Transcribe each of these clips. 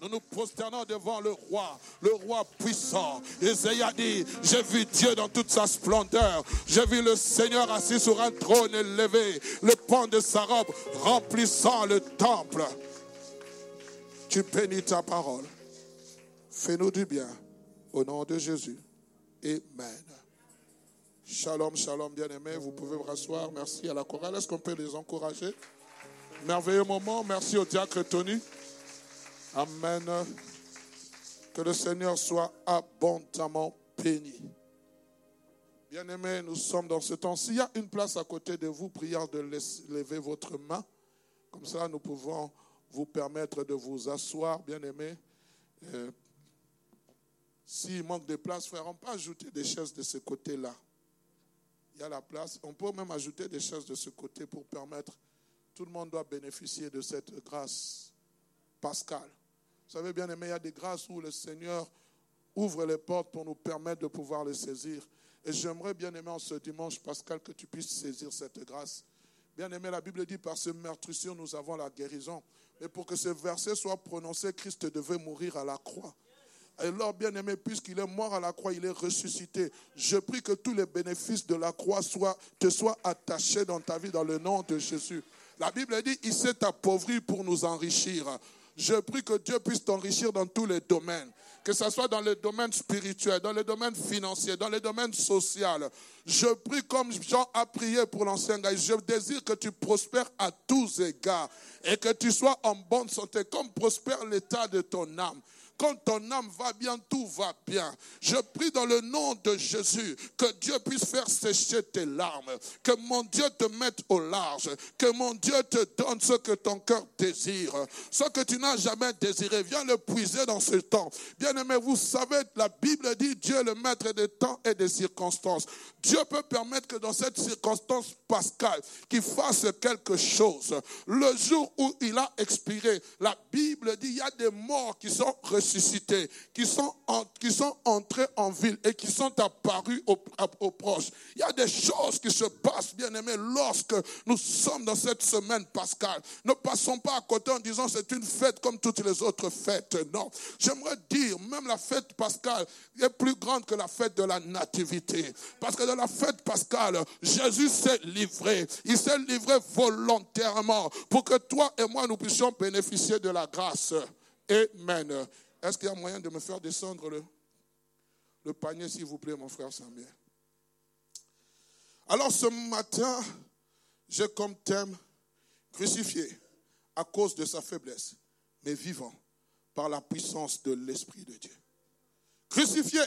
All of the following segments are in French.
nous nous prosternons devant le roi, le roi puissant. Isaïe a dit, j'ai vu Dieu dans toute sa splendeur. J'ai vu le Seigneur assis sur un trône élevé, le pan de sa robe remplissant le temple. Tu bénis ta parole. Fais-nous du bien. Au nom de Jésus. Amen. Shalom, shalom, bien-aimés. Vous pouvez vous rasseoir. Merci à la chorale. Est-ce qu'on peut les encourager? Merveilleux moment. Merci au diacre Tony. Amen. Que le Seigneur soit abondamment béni. Bien-aimés, nous sommes dans ce temps. S'il y a une place à côté de vous, prière de lever votre main. Comme ça, nous pouvons vous permettre de vous asseoir, bien-aimés. Euh, s'il manque de place, frère, on peut ajouter des chaises de ce côté-là. Il y a la place. On peut même ajouter des chaises de ce côté pour permettre. Tout le monde doit bénéficier de cette grâce pascale. Vous savez, bien aimé, il y a des grâces où le Seigneur ouvre les portes pour nous permettre de pouvoir les saisir. Et j'aimerais, bien aimé, en ce dimanche, Pascal, que tu puisses saisir cette grâce. Bien aimé, la Bible dit, par ce meurtrissure, nous avons la guérison. Mais pour que ce verset soit prononcé, Christ devait mourir à la croix. Alors, bien aimé, puisqu'il est mort à la croix, il est ressuscité. Je prie que tous les bénéfices de la croix te soient attachés dans ta vie dans le nom de Jésus. La Bible dit, il s'est appauvri pour nous enrichir. Je prie que Dieu puisse t'enrichir dans tous les domaines, que ce soit dans le domaine spirituel, dans le domaine financier, dans le domaine social. Je prie comme Jean a prié pour l'ancien gars. Je désire que tu prospères à tous égards et que tu sois en bonne santé, comme prospère l'état de ton âme. Quand ton âme va bien, tout va bien. Je prie dans le nom de Jésus que Dieu puisse faire sécher tes larmes, que mon Dieu te mette au large, que mon Dieu te donne ce que ton cœur désire, ce que tu n'as jamais désiré. Viens le puiser dans ce temps. Bien aimé, vous savez, la Bible dit Dieu est le maître des temps et des circonstances. Dieu peut permettre que dans cette circonstance pascale, qu'il fasse quelque chose. Le jour où il a expiré, la Bible dit il y a des morts qui sont qui sont, qui sont entrés en ville et qui sont apparus aux, proches. Il y a des choses qui se passent, bien aimés, lorsque nous sommes dans cette semaine pascale. Ne passons pas à côté en disant c'est une fête comme toutes les autres fêtes. Non. J'aimerais dire, même la fête pascale est plus grande que la fête de la nativité. Parce que la fête pascale, Jésus s'est livré. Il s'est livré volontairement pour que toi et moi, nous puissions bénéficier de la grâce. Amen. Est-ce qu'il y a moyen de me faire descendre le, panier, s'il vous plaît, mon frère Samuel? Alors ce matin, j'ai comme thème crucifié à cause de sa faiblesse, mais vivant par la puissance de l'Esprit de Dieu. Crucifié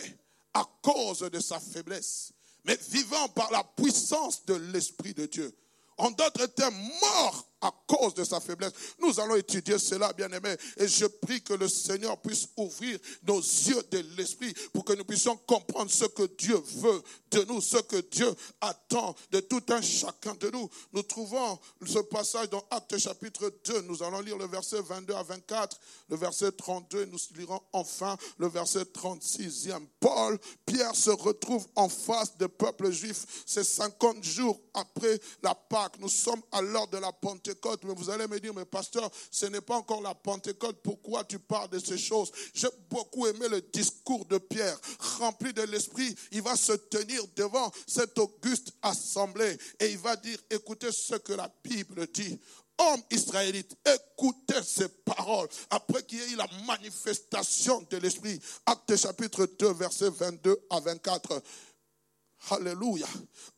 à cause de sa faiblesse, mais vivant par la puissance de l'Esprit de Dieu. En d'autres termes, mort à cause de sa faiblesse. Nous allons étudier cela, bien aimé. Et je prie que le Seigneur puisse ouvrir nos yeux de l'esprit pour que nous puissions comprendre ce que Dieu veut de nous, ce que Dieu attend de tout un chacun de nous. Nous trouvons ce passage dans Actes chapitre 2. Nous allons lire le verset 22 à 24, le verset 32. Nous lirons enfin le verset 36e. Paul, Pierre se retrouve en face des peuples juifs. C'est 50 jours après la Pâque. Nous sommes à l'heure de la Pentecôte mais vous allez me dire, mais pasteur, ce n'est pas encore la Pentecôte, pourquoi tu parles de ces choses? J'ai beaucoup aimé le discours de Pierre, rempli de l'Esprit. Il va se tenir devant cette auguste assemblée et il va dire, écoutez ce que la Bible dit Homme israélite, écoutez ces paroles après qu'il y ait eu la manifestation de l'Esprit. Acte chapitre 2, verset 22 à 24. Alléluia.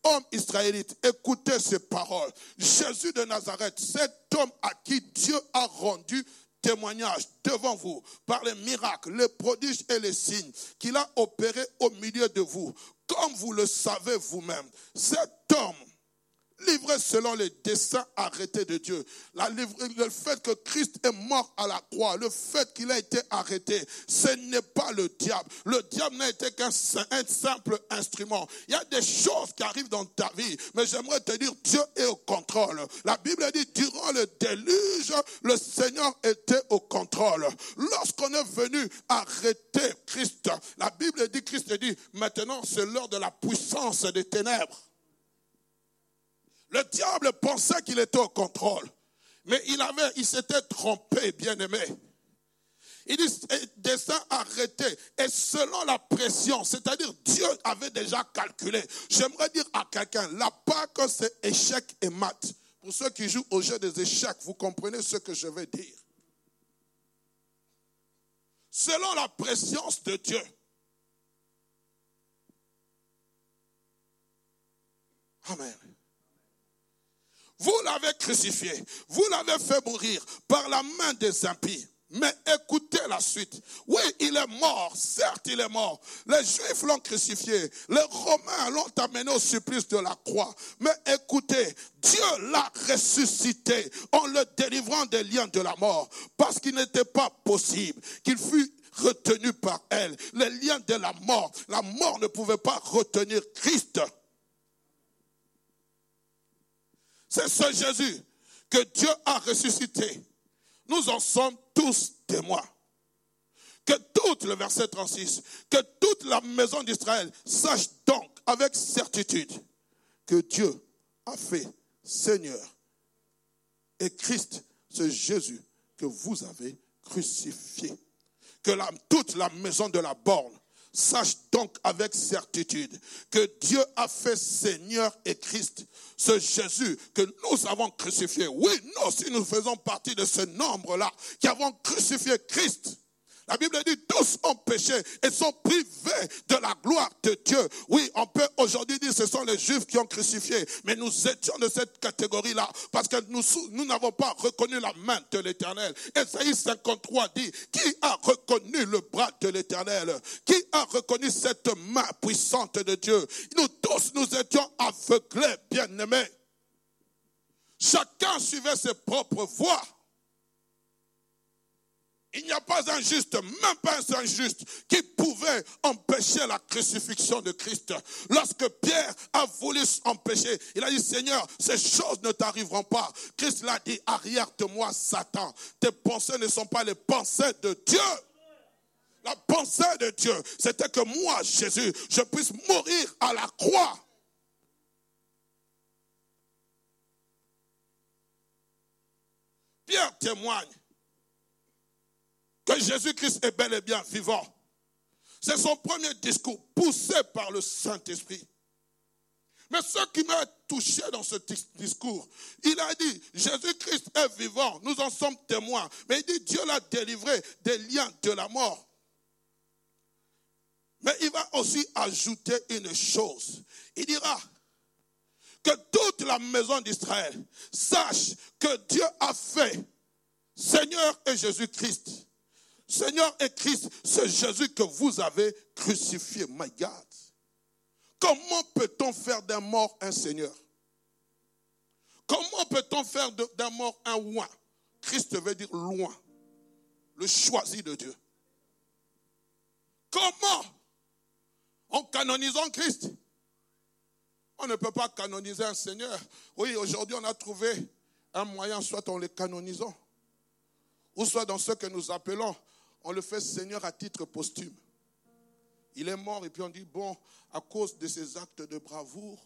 Homme israélite, écoutez ces paroles. Jésus de Nazareth, cet homme à qui Dieu a rendu témoignage devant vous par les miracles, les prodiges et les signes qu'il a opérés au milieu de vous, comme vous le savez vous-même. Cet homme livré selon les desseins arrêtés de Dieu. le fait que Christ est mort à la croix, le fait qu'il a été arrêté, ce n'est pas le diable. Le diable n'a été qu'un simple instrument. Il y a des choses qui arrivent dans ta vie, mais j'aimerais te dire, Dieu est au contrôle. La Bible dit, durant le déluge, le Seigneur était au contrôle. Lorsqu'on est venu arrêter Christ, la Bible dit, Christ dit, maintenant c'est l'heure de la puissance des ténèbres. Le diable pensait qu'il était au contrôle. Mais il avait, il s'était trompé, bien aimé. Il dit, destin arrêté. Et selon la pression, c'est-à-dire Dieu avait déjà calculé. J'aimerais dire à quelqu'un, la que c'est échec et mat. Pour ceux qui jouent au jeu des échecs, vous comprenez ce que je vais dire. Selon la préscience de Dieu. Amen. Vous l'avez crucifié, vous l'avez fait mourir par la main des impies. Mais écoutez la suite. Oui, il est mort, certes il est mort. Les Juifs l'ont crucifié, les Romains l'ont amené au supplice de la croix. Mais écoutez, Dieu l'a ressuscité en le délivrant des liens de la mort, parce qu'il n'était pas possible qu'il fût retenu par elle. Les liens de la mort, la mort ne pouvait pas retenir Christ. C'est ce Jésus que Dieu a ressuscité. Nous en sommes tous témoins. Que toute, le verset 36, que toute la maison d'Israël sache donc avec certitude que Dieu a fait Seigneur et Christ, ce Jésus que vous avez crucifié. Que toute la maison de la borne Sache donc avec certitude que Dieu a fait Seigneur et Christ, ce Jésus que nous avons crucifié. Oui, nous aussi nous faisons partie de ce nombre-là qui avons crucifié Christ. La Bible dit tous ont péché et sont privés de la gloire de Dieu. Oui, on peut aujourd'hui dire ce sont les Juifs qui ont crucifié, mais nous étions de cette catégorie-là parce que nous n'avons pas reconnu la main de l'Éternel. Esaïe 53 dit, qui a reconnu le bras de l'Éternel? Qui a reconnu cette main puissante de Dieu? Nous tous, nous étions aveuglés, bien-aimés. Chacun suivait ses propres voies. Il n'y a pas un juste, même pas un injuste, qui pouvait empêcher la crucifixion de Christ. Lorsque Pierre a voulu empêcher, il a dit, Seigneur, ces choses ne t'arriveront pas. Christ l'a dit, arrière de moi, Satan. Tes pensées ne sont pas les pensées de Dieu. La pensée de Dieu, c'était que moi, Jésus, je puisse mourir à la croix. Pierre témoigne que Jésus-Christ est bel et bien vivant. C'est son premier discours poussé par le Saint-Esprit. Mais ce qui m'a touché dans ce discours, il a dit, Jésus-Christ est vivant, nous en sommes témoins. Mais il dit, Dieu l'a délivré des liens de la mort. Mais il va aussi ajouter une chose. Il dira que toute la maison d'Israël sache que Dieu a fait Seigneur et Jésus-Christ Seigneur et Christ, c'est Jésus que vous avez crucifié. My God. Comment peut-on faire d'un mort un Seigneur? Comment peut-on faire d'un mort un loin Christ veut dire loin, le choisi de Dieu. Comment? En canonisant Christ. On ne peut pas canoniser un Seigneur. Oui, aujourd'hui on a trouvé un moyen, soit en le canonisant, ou soit dans ce que nous appelons on le fait Seigneur à titre posthume. Il est mort et puis on dit, bon, à cause de ses actes de bravoure,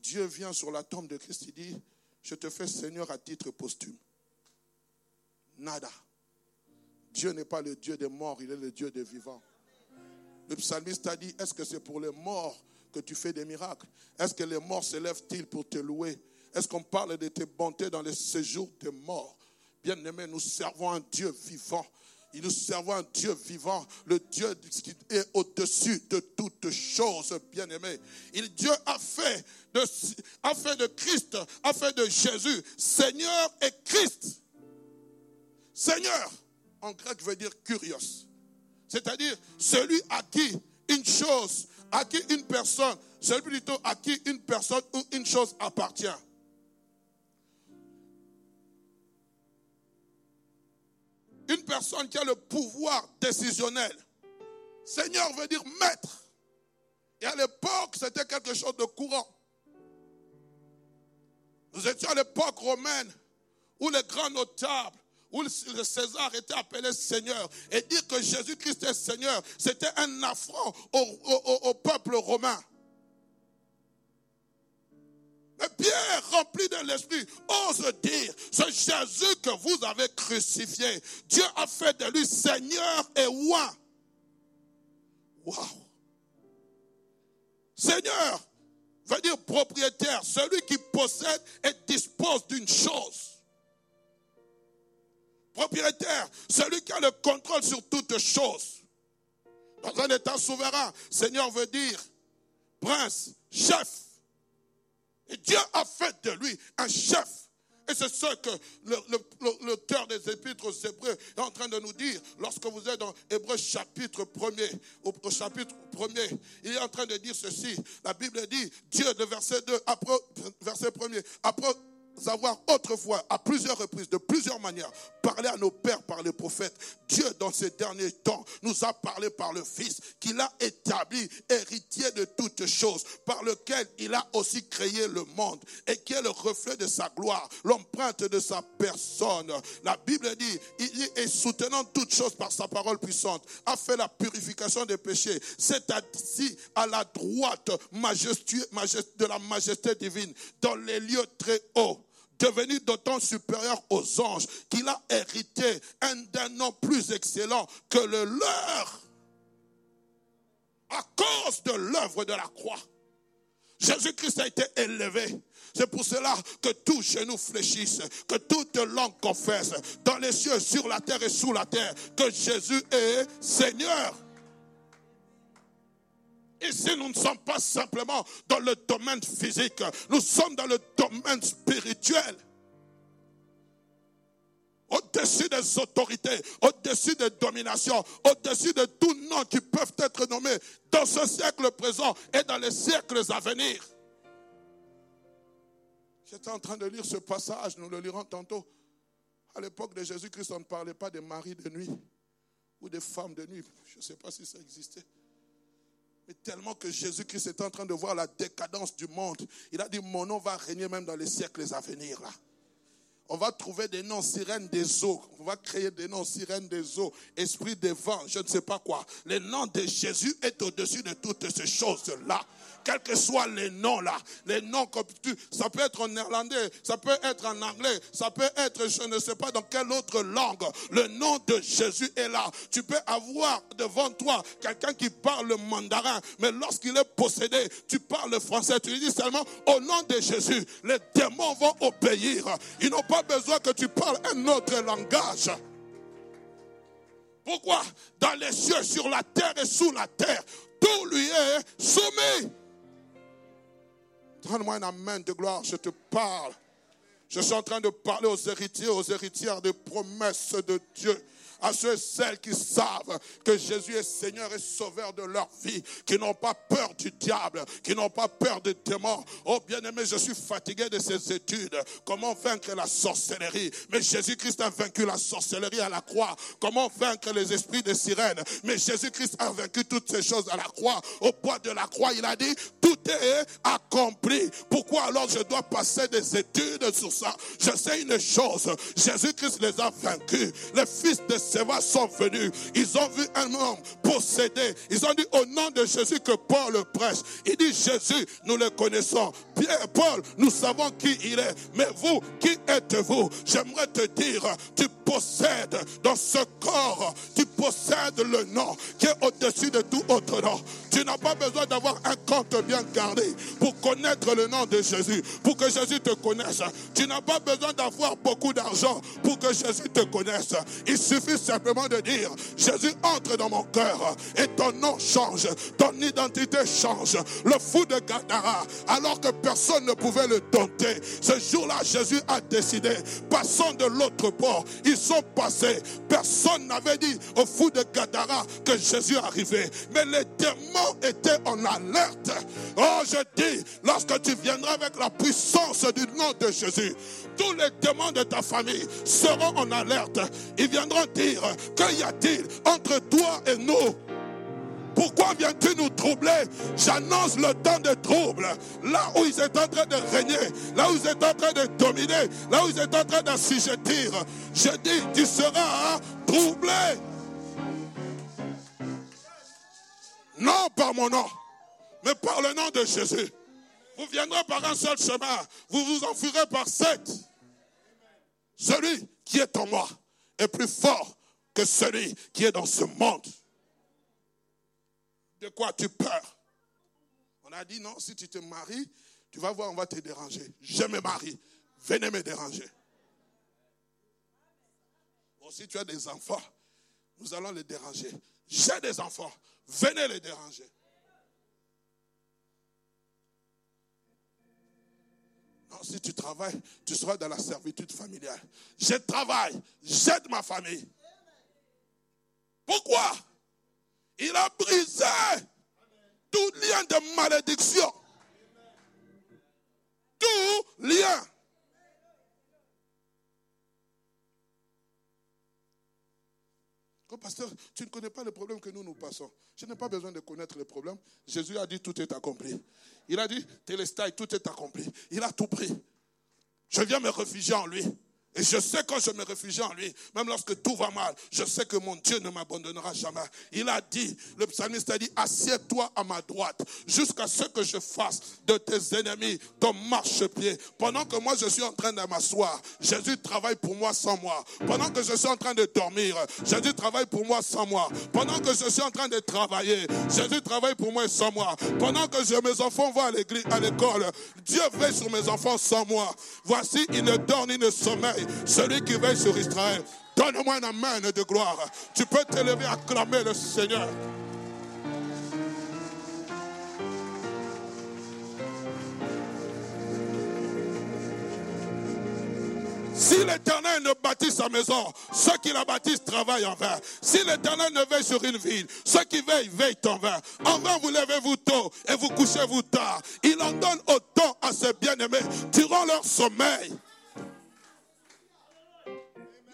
Dieu vient sur la tombe de Christ, il dit, je te fais Seigneur à titre posthume. Nada. Dieu n'est pas le Dieu des morts, il est le Dieu des vivants. Le psalmiste a dit, est-ce que c'est pour les morts que tu fais des miracles? Est-ce que les morts se lèvent-ils pour te louer? Est-ce qu'on parle de tes bontés dans les séjours des morts Bien-aimés, nous servons un Dieu vivant nous servons un Dieu vivant, le Dieu qui est au-dessus de toutes choses, bien-aimé. Dieu a fait, de, a fait de Christ, a fait de Jésus, Seigneur et Christ. Seigneur, en grec veut dire curios. C'est-à-dire celui à qui une chose, à qui une personne, celui plutôt à qui une personne ou une chose appartient. Une personne qui a le pouvoir décisionnel. Seigneur veut dire maître. Et à l'époque, c'était quelque chose de courant. Nous étions à l'époque romaine où les grands notables, où le César était appelé Seigneur. Et dire que Jésus-Christ est Seigneur, c'était un affront au, peuple romain. Pierre, rempli de l'Esprit, ose dire, ce Jésus que vous avez crucifié, Dieu a fait de lui Seigneur et roi. Waouh! Seigneur veut dire propriétaire, celui qui possède et dispose d'une chose. Propriétaire, celui qui a le contrôle sur toutes choses. Dans un état souverain, Seigneur veut dire prince, chef. Dieu a fait de lui un chef. Et c'est ce que le, cœur des épîtres aux Hébreux est en train de nous dire lorsque vous êtes dans Hébreu chapitre 1er. Au, chapitre 1er, il est en train de dire ceci. La Bible dit, Dieu, de verset 2, après, verset 1er, après avoir autrefois, à plusieurs reprises, de plusieurs manières, parlé à nos pères par les prophètes. Dieu, dans ces derniers temps, nous a parlé par le Fils, qu'il a établi héritier de toutes choses, par lequel il a aussi créé le monde, et qui est le reflet de sa gloire, l'empreinte de sa personne. La Bible dit, il est soutenant toutes choses par sa parole puissante, a fait la purification des péchés, c'est assis à la droite majestueux, de la majesté divine, dans les lieux très hauts devenu d'autant supérieur aux anges qu'il a hérité un d'un nom plus excellent que le leur à cause de l'œuvre de la croix. Jésus-Christ a été élevé. C'est pour cela que tout genou fléchisse, que toute langue confesse, dans les cieux, sur la terre et sous la terre, que Jésus est Seigneur. Ici, nous ne sommes pas simplement dans le domaine physique, nous sommes dans le domaine spirituel. Au-dessus des autorités, au-dessus des dominations, au-dessus de tout nom qui peuvent être nommés dans ce siècle présent et dans les siècles à venir. J'étais en train de lire ce passage, nous le lirons tantôt. À l'époque de Jésus-Christ, on ne parlait pas des maris de nuit ou des femmes de nuit. Je ne sais pas si ça existait. Mais tellement que Jésus-Christ est en train de voir la décadence du monde, il a dit, mon nom va régner même dans les siècles à venir. On va trouver des noms sirènes des eaux. On va créer des noms sirènes des eaux, esprit des vents, je ne sais pas quoi. Le nom de Jésus est au-dessus de toutes ces choses-là quels que soient les noms là, les noms comme tu, ça peut être en néerlandais, ça peut être en anglais, ça peut être je ne sais pas dans quelle autre langue. Le nom de Jésus est là. Tu peux avoir devant toi quelqu'un qui parle le mandarin, mais lorsqu'il est possédé, tu parles le français, tu lui dis seulement au nom de Jésus, les démons vont obéir. Ils n'ont pas besoin que tu parles un autre langage. Pourquoi? Dans les cieux, sur la terre et sous la terre, tout lui est soumis. Donne-moi un amen de gloire, je te parle. Je suis en train de parler aux héritiers, aux héritières des promesses de Dieu à ceux et celles qui savent que Jésus est Seigneur et Sauveur de leur vie, qui n'ont pas peur du diable, qui n'ont pas peur des démons. Oh bien-aimé, je suis fatigué de ces études. Comment vaincre la sorcellerie? Mais Jésus-Christ a vaincu la sorcellerie à la croix. Comment vaincre les esprits des sirènes? Mais Jésus-Christ a vaincu toutes ces choses à la croix. Au poids de la croix, il a dit, tout est accompli. Pourquoi alors je dois passer des études sur ça? Je sais une chose, Jésus-Christ les a vaincus. Les fils de sont venus. Ils ont vu un homme possédé. Ils ont dit au nom de Jésus que Paul prêche. Il dit Jésus, nous le connaissons. Pierre, Paul, nous savons qui il est. Mais vous, qui êtes-vous J'aimerais te dire, tu possèdes dans ce corps, tu possèdes le nom qui est au-dessus de tout autre nom. Tu n'as pas besoin d'avoir un compte bien gardé pour connaître le nom de Jésus, pour que Jésus te connaisse. Tu n'as pas besoin d'avoir beaucoup d'argent pour que Jésus te connaisse. Il suffit simplement de dire, Jésus entre dans mon cœur et ton nom change, ton identité change. Le fou de Gadara, alors que personne ne pouvait le dompter, ce jour-là, Jésus a décidé, passons de l'autre bord. Ils sont passés. Personne n'avait dit au fou de Gadara que Jésus arrivait. Mais les démons étaient en alerte. Oh, je dis, lorsque tu viendras avec la puissance du nom de Jésus, tous les démons de ta famille seront en alerte. Ils viendront dire, qu'y a-t-il entre toi et nous pourquoi viens-tu nous troubler? J'annonce le temps de trouble. Là où ils étaient en train de régner, là où ils étaient en train de dominer, là où ils étaient en train d'assujettir. Je dis, tu seras troublé. Non par mon nom, mais par le nom de Jésus. Vous viendrez par un seul chemin, vous vous enfuirez par sept. Celui qui est en moi est plus fort que celui qui est dans ce monde. De quoi tu peur On a dit non, si tu te maries, tu vas voir, on va te déranger. Je me marie. Venez me déranger. Si tu as des enfants, nous allons les déranger. J'ai des enfants. Venez les déranger. Non, si tu travailles, tu seras dans la servitude familiale. Je travaille, j'aide ma famille. Pourquoi? Il a brisé tout lien de malédiction. Tout lien. Oh, pasteur, tu ne connais pas les problèmes que nous nous passons. Je n'ai pas besoin de connaître les problèmes. Jésus a dit tout est accompli. Il a dit, Télestai, tout est accompli. Il a tout pris. Je viens me réfugier en lui. Et je sais quand je me réfugie en lui, même lorsque tout va mal, je sais que mon Dieu ne m'abandonnera jamais. Il a dit, le psalmiste a dit, assieds-toi à ma droite jusqu'à ce que je fasse de tes ennemis ton marchepied. Pendant que moi je suis en train de m'asseoir, Jésus travaille pour moi sans moi. Pendant que je suis en train de dormir, Jésus travaille pour moi sans moi. Pendant que je suis en train de travailler, Jésus travaille pour moi sans moi. Pendant que mes enfants vont à l'école, Dieu veille sur mes enfants sans moi. Voici, il ne dort ni ne sommeille celui qui veille sur Israël. Donne-moi un amen de gloire. Tu peux t'élever, acclamer le Seigneur. Si l'Éternel ne bâtit sa maison, ceux qui la bâtissent travaillent en vain. Si l'Éternel ne veille sur une ville, ceux qui veillent veillent en vain. En vain vous levez-vous tôt et vous couchez-vous tard. Il en donne autant à ses bien-aimés durant leur sommeil.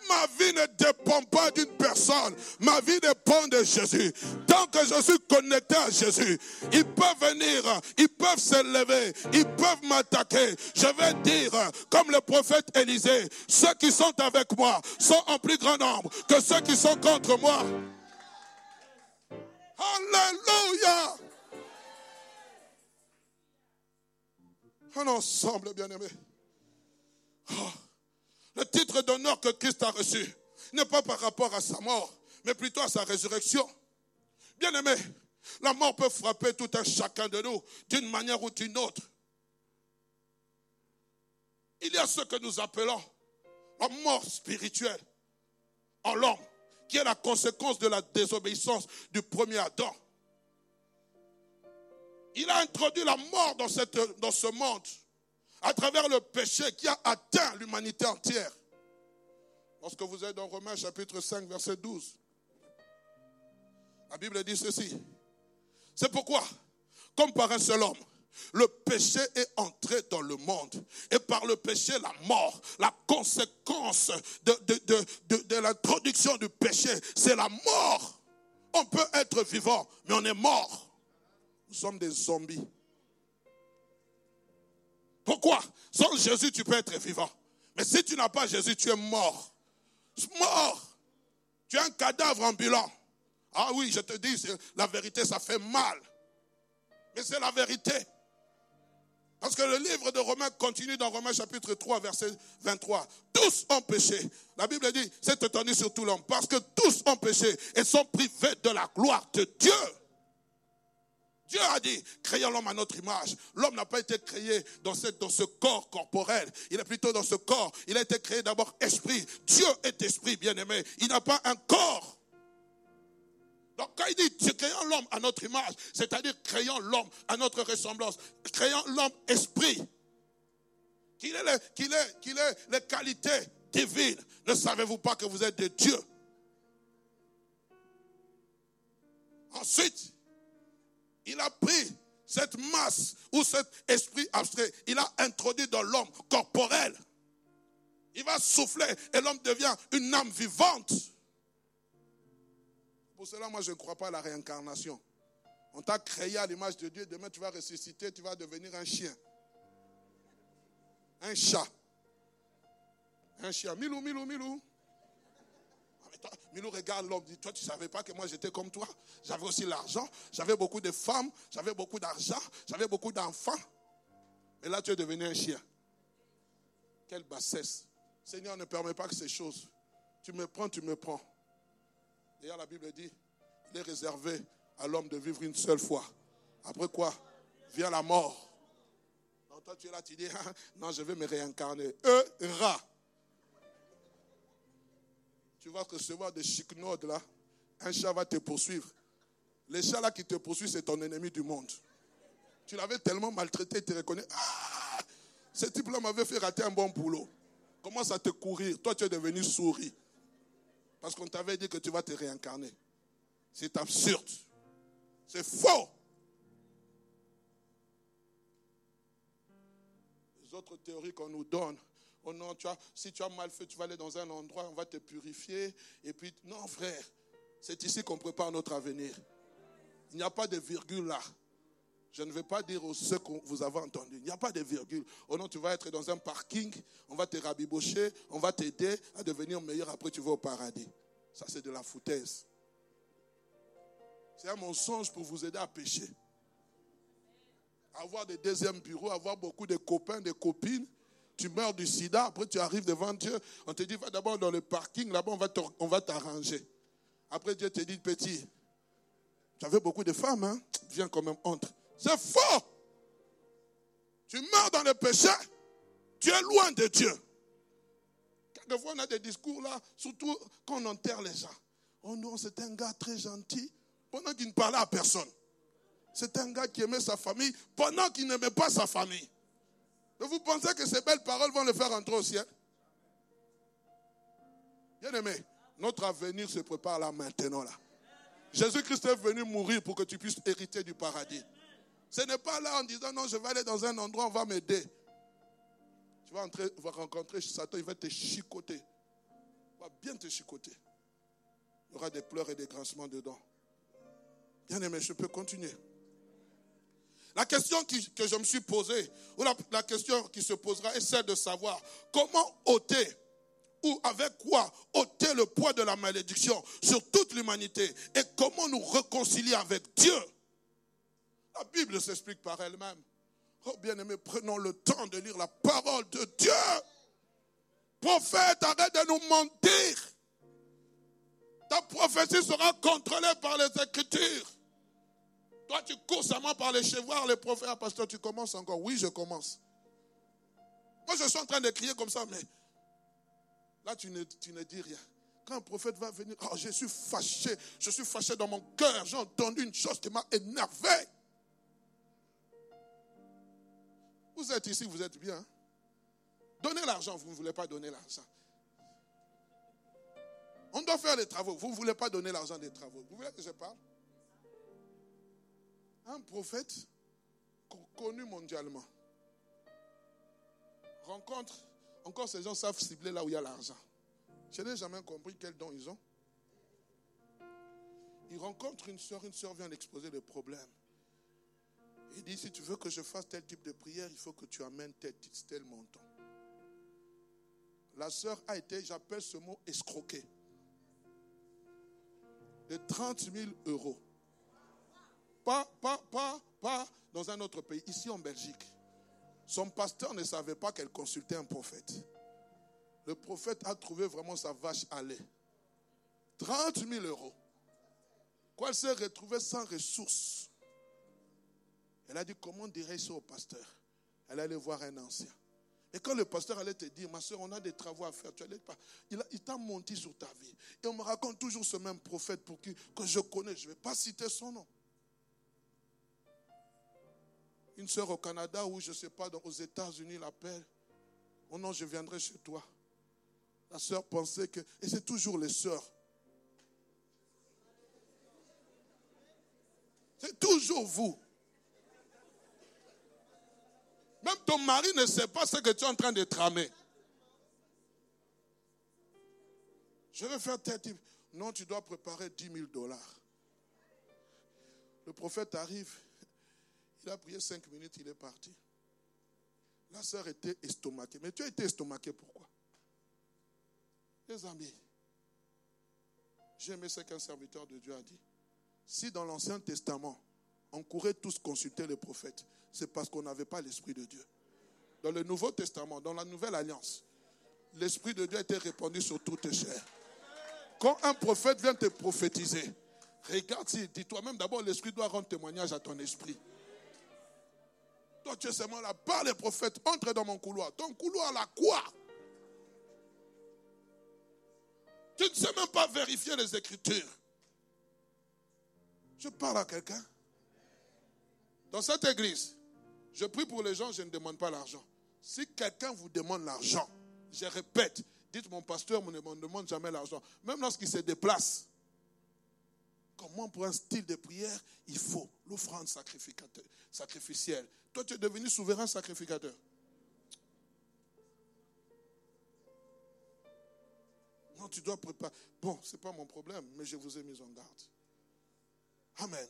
Ma vie ne dépend pas d'une personne. Ma vie dépend de Jésus. Tant que je suis connecté à Jésus, ils peuvent venir, ils peuvent s'élever, ils peuvent m'attaquer. Je vais dire, comme le prophète Élisée, ceux qui sont avec moi sont en plus grand nombre que ceux qui sont contre moi. Alléluia. Un ensemble, bien-aimé. Oh. Le titre d'honneur que Christ a reçu n'est pas par rapport à sa mort, mais plutôt à sa résurrection. Bien aimé, la mort peut frapper tout un chacun de nous d'une manière ou d'une autre. Il y a ce que nous appelons la mort spirituelle en l'homme, qui est la conséquence de la désobéissance du premier Adam. Il a introduit la mort dans, dans ce monde à travers le péché qui a atteint l'humanité entière. Lorsque vous êtes dans Romains chapitre 5, verset 12, la Bible dit ceci. C'est pourquoi, comme par un seul homme, le péché est entré dans le monde. Et par le péché, la mort, la conséquence de, de l'introduction du péché, c'est la mort. On peut être vivant, mais on est mort. Nous sommes des zombies. Pourquoi? Sans Jésus, tu peux être vivant. Mais si tu n'as pas Jésus, tu es mort. Mort. Tu es un cadavre ambulant. Ah oui, je te dis, la vérité, ça fait mal. Mais c'est la vérité. Parce que le livre de Romains continue dans Romains chapitre 3, verset 23. Tous ont péché. La Bible dit, c'est étendu sur tout l'homme. Parce que tous ont péché et sont privés de la gloire de Dieu. Dieu a dit, créons l'homme à notre image. L'homme n'a pas été créé dans, ce corps corporel. Il est plutôt dans ce corps. Il a été créé d'abord esprit. Dieu est esprit, bien aimé. Il n'a pas un corps. Donc quand il dit créons l'homme à notre image, c'est-à-dire créons l'homme à notre ressemblance, créons l'homme esprit, qu'il ait, ait les qualités divines. Ne savez-vous pas que vous êtes des dieux? Ensuite, il a pris cette masse ou cet esprit abstrait, il a introduit dans l'homme corporel. Il va souffler et l'homme devient une âme vivante. Pour cela, moi, je ne crois pas à la réincarnation. On t'a créé à l'image de Dieu. Demain, tu vas ressusciter, tu vas devenir un chien. Un chat. Un chien. Milou, milou, milou. Ah, milou regarde l'homme, dit, toi tu ne savais pas que moi j'étais comme toi. J'avais aussi l'argent, j'avais beaucoup de femmes, j'avais beaucoup d'argent, j'avais beaucoup d'enfants. Et là tu es devenu un chien. Quelle bassesse. Seigneur ne permet pas que ces choses. Tu me prends, tu me prends. D'ailleurs, la Bible dit, il est réservé à l'homme de vivre une seule fois. Après quoi Vient la mort. Donc toi, tu es là, tu dis, non, je vais me réincarner. E. Tu vas recevoir des chicnodes là. Un chat va te poursuivre. Les chats là qui te poursuivent, c'est ton ennemi du monde. Tu l'avais tellement maltraité, tu reconnais. Ah, ce type-là m'avait fait rater un bon boulot. Commence à te courir. Toi, tu es devenu souris. Parce qu'on t'avait dit que tu vas te réincarner. C'est absurde. C'est faux. Les autres théories qu'on nous donne. Oh non, tu as, si tu as mal fait, tu vas aller dans un endroit, on va te purifier. Et puis, non, frère, c'est ici qu'on prépare notre avenir. Il n'y a pas de virgule là. Je ne vais pas dire aux ceux que vous avez entendus. Il n'y a pas de virgule. Oh non, tu vas être dans un parking, on va te rabibocher, on va t'aider à devenir meilleur, après tu vas au paradis. Ça, c'est de la foutaise. C'est un mensonge pour vous aider à pécher. Avoir des deuxièmes bureaux, avoir beaucoup de copains, de copines. Tu meurs du sida, après tu arrives devant Dieu. On te dit, va d'abord dans le parking, là-bas on va t'arranger. Après Dieu te dit, petit, tu avais beaucoup de femmes, hein? Viens quand même, entre. C'est faux. Tu meurs dans le péché, tu es loin de Dieu. Quelquefois, on a des discours là, surtout quand on enterre les gens. Oh non, c'est un gars très gentil, pendant qu'il ne parlait à personne. C'est un gars qui aimait sa famille, pendant qu'il n'aimait pas sa famille. Vous pensez que ces belles paroles vont le faire entrer au ciel? Bien aimé, notre avenir se prépare là maintenant. là. Jésus-Christ est venu mourir pour que tu puisses hériter du paradis. Ce n'est pas là en disant non, je vais aller dans un endroit, on va m'aider. Tu vas, vas rencontrer Satan, il va te chicoter. Il va bien te chicoter. Il y aura des pleurs et des grincements dedans. Bien aimé, je peux continuer. La question que je me suis posée, ou la, la, question qui se posera, est celle de savoir comment ôter, ou avec quoi ôter le poids de la malédiction sur toute l'humanité et comment nous réconcilier avec Dieu. La Bible s'explique par elle-même. Oh bien-aimé, prenons le temps de lire la parole de Dieu. Prophète, arrête de nous mentir. Ta prophétie sera contrôlée par les Écritures. Toi, tu cours seulement par les chevoirs, les prophètes. Ah, pasteur, tu commences encore. Oui, je commence. Moi, je suis en train de crier comme ça, mais là, tu ne, tu ne dis rien. Quand un prophète va venir, oh, je suis fâché. Je suis fâché dans mon cœur. J'ai entendu une chose qui m'a énervé. Vous êtes ici, vous êtes bien. Donnez l'argent, vous ne voulez pas donner l'argent. On doit faire les travaux. Vous ne voulez pas donner l'argent des travaux. Vous voulez que je parle? Un prophète connu mondialement rencontre, encore ces gens savent cibler là où il y a l'argent. Je n'ai jamais compris quel don ils ont. Il rencontre une soeur, une soeur vient d'exposer le problème. Il dit, si tu veux que je fasse tel type de prière, il faut que tu amènes tel, tel montant. La sœur a été, j'appelle ce mot, escroquée. De 30 000 euros. Pas, pas, pas, pas dans un autre pays, ici en Belgique. Son pasteur ne savait pas qu'elle consultait un prophète. Le prophète a trouvé vraiment sa vache à lait. 30 000 euros. Quand elle s'est retrouvée sans ressources, elle a dit, comment dirais-je ça au pasteur? Elle allait voir un ancien. Et quand le pasteur allait te dire, ma soeur, on a des travaux à faire, tu allais pas. Il, t'a menti sur ta vie. Et on me raconte toujours ce même prophète pour qui, que je connais. Je ne vais pas citer son nom. Une soeur au Canada ou je ne sais pas, aux États-Unis l'appelle. Oh non, je viendrai chez toi. La soeur pensait que. Et c'est toujours les soeurs. C'est toujours vous. Même ton mari ne sait pas ce que tu es en train de tramer. Je vais faire tel type. Non, tu dois préparer 10 000 dollars. Le prophète arrive. Il a prié 5 minutes, il est parti. La sœur était estomaquée. Mais tu as été estomaquée pourquoi? Les amis, j'ai aimé ce qu'un serviteur de Dieu a dit. Si dans l'Ancien Testament, on courait tous consulter les prophètes, c'est parce qu'on n'avait pas l'Esprit de Dieu. Dans le Nouveau Testament, dans la Nouvelle Alliance, l'Esprit de Dieu été répandu sur toutes chairs. Quand un prophète vient te prophétiser, regarde si, dis-toi même d'abord, l'Esprit doit rendre témoignage à ton esprit. Toi, tu es seulement là, par les prophètes, entre dans mon couloir. Ton couloir, là, quoi? Tu ne sais même pas vérifier les Écritures. Je parle à quelqu'un. Dans cette église, je prie pour les gens, je ne demande pas l'argent. Si quelqu'un vous demande l'argent, je répète, dites mon pasteur ne me demande jamais l'argent. Même lorsqu'il se déplace, comment pour un style de prière, il faut l'offrande sacrificielle. Toi, tu es devenu souverain sacrificateur. Non, tu dois préparer. Bon, ce n'est pas mon problème, mais je vous ai mis en garde. Amen.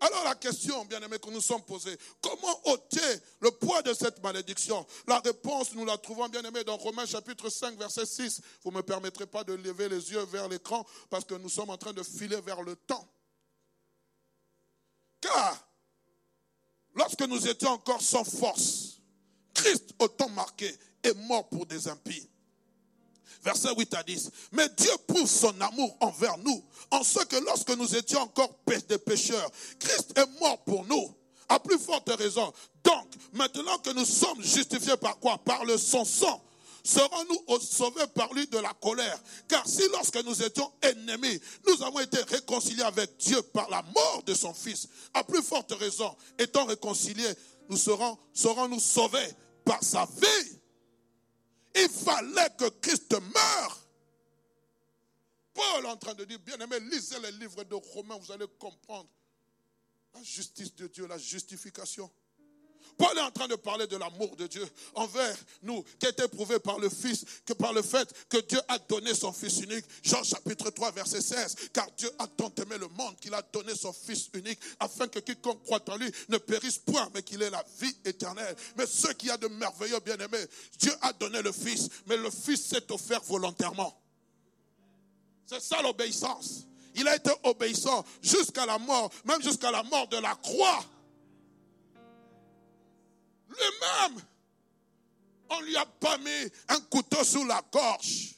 Alors la question, bien aimé, que nous sommes posés, comment ôter le poids de cette malédiction? La réponse, nous la trouvons, bien aimé, dans Romains chapitre 5, verset 6. Vous ne me permettrez pas de lever les yeux vers l'écran parce que nous sommes en train de filer vers le temps. Car, lorsque nous étions encore sans force, Christ, au temps marqué, est mort pour des impies verset 8 à 10. Mais Dieu prouve son amour envers nous, en ce que lorsque nous étions encore des pécheurs, Christ est mort pour nous. À plus forte raison. Donc, maintenant que nous sommes justifiés par quoi? Par le son sang. Serons-nous sauvés par lui de la colère? Car si lorsque nous étions ennemis, nous avons été réconciliés avec Dieu par la mort de son Fils, à plus forte raison, étant réconciliés, nous serons, serons-nous sauvés par sa vie? Il fallait que Christ meure. Paul est en train de dire, bien aimé, lisez les livres de Romains, vous allez comprendre la justice de Dieu, la justification. Paul est en train de parler de l'amour de Dieu envers nous, qui est éprouvé par le Fils, que par le fait que Dieu a donné son Fils unique. Jean chapitre 3, verset 16. Car Dieu a tant aimé le monde qu'il a donné son Fils unique, afin que quiconque croit en lui ne périsse point, mais qu'il ait la vie éternelle. Mais ce qui a de merveilleux, bien aimé, Dieu a donné le Fils, mais le Fils s'est offert volontairement. C'est ça l'obéissance. Il a été obéissant jusqu'à la mort, même jusqu'à la mort de la croix. Lui-même, on lui a pas mis un couteau sous la gorge.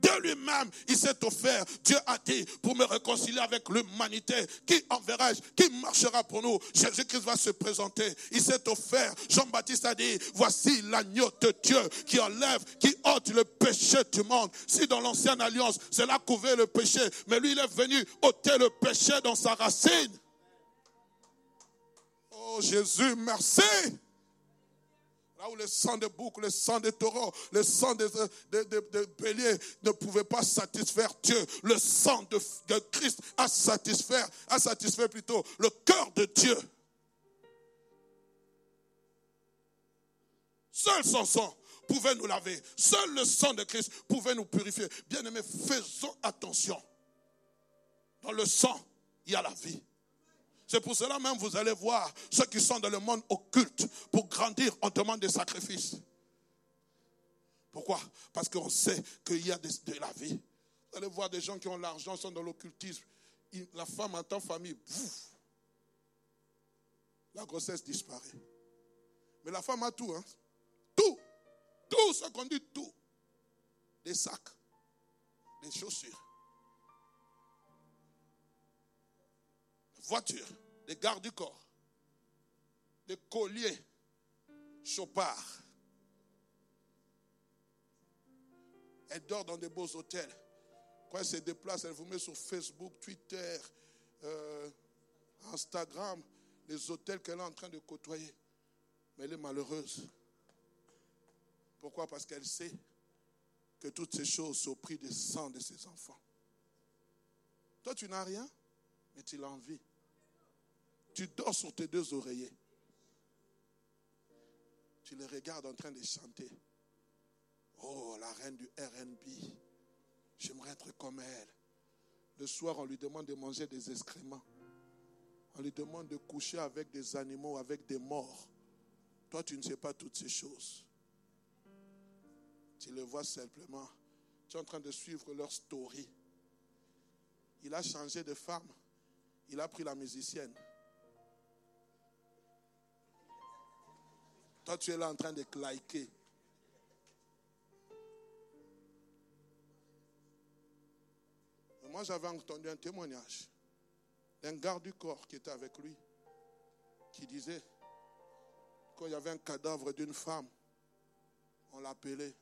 De lui-même, il s'est offert. Dieu a dit, pour me réconcilier avec l'humanité, qui enverrai-je Qui marchera pour nous? Jésus-Christ va se présenter. Il s'est offert. Jean-Baptiste a dit, voici l'agneau de Dieu qui enlève, qui ôte le péché du monde. Si dans l'ancienne alliance, cela couvrait le péché, mais lui, il est venu ôter le péché dans sa racine. Oh Jésus, merci. Où le sang de bouc, le sang de taureaux, le sang de, béliers ne pouvait pas satisfaire Dieu. Le sang de, Christ a satisfait, a satisfait plutôt le cœur de Dieu. Seul son sang pouvait nous laver. Seul le sang de Christ pouvait nous purifier. Bien aimés, faisons attention. Dans le sang, il y a la vie. C'est pour cela même vous allez voir ceux qui sont dans le monde occulte. Pour grandir, on demande des sacrifices. Pourquoi? Parce qu'on sait qu'il y a de, la vie. Vous allez voir des gens qui ont l'argent, sont dans l'occultisme. La femme en famille, la grossesse disparaît. Mais la femme a tout, hein. Tout. Tout ce qu'on dit, tout. Des sacs, des chaussures, voitures, des gardes du corps, des colliers, chopards. Elle dort dans des beaux hôtels. Quand elle se déplace, elle vous met sur Facebook, Twitter, euh, Instagram, les hôtels qu'elle est en train de côtoyer. Mais elle est malheureuse. Pourquoi? Parce qu'elle sait que toutes ces choses sont au prix du sang de ses enfants. Toi, tu n'as rien, mais tu l'envies. Tu dors sur tes deux oreillers. Tu les regardes en train de chanter. Oh, la reine du RB. J'aimerais être comme elle. Le soir, on lui demande de manger des excréments. On lui demande de coucher avec des animaux, avec des morts. Toi, tu ne sais pas toutes ces choses. Tu le vois simplement. Tu es en train de suivre leur story. Il a changé de femme. Il a pris la musicienne. Toi, tu es là en train de liker. moi, j'avais entendu un témoignage d'un garde du corps qui était avec lui, qui disait, quand il y avait un cadavre d'une femme, on l'appelait.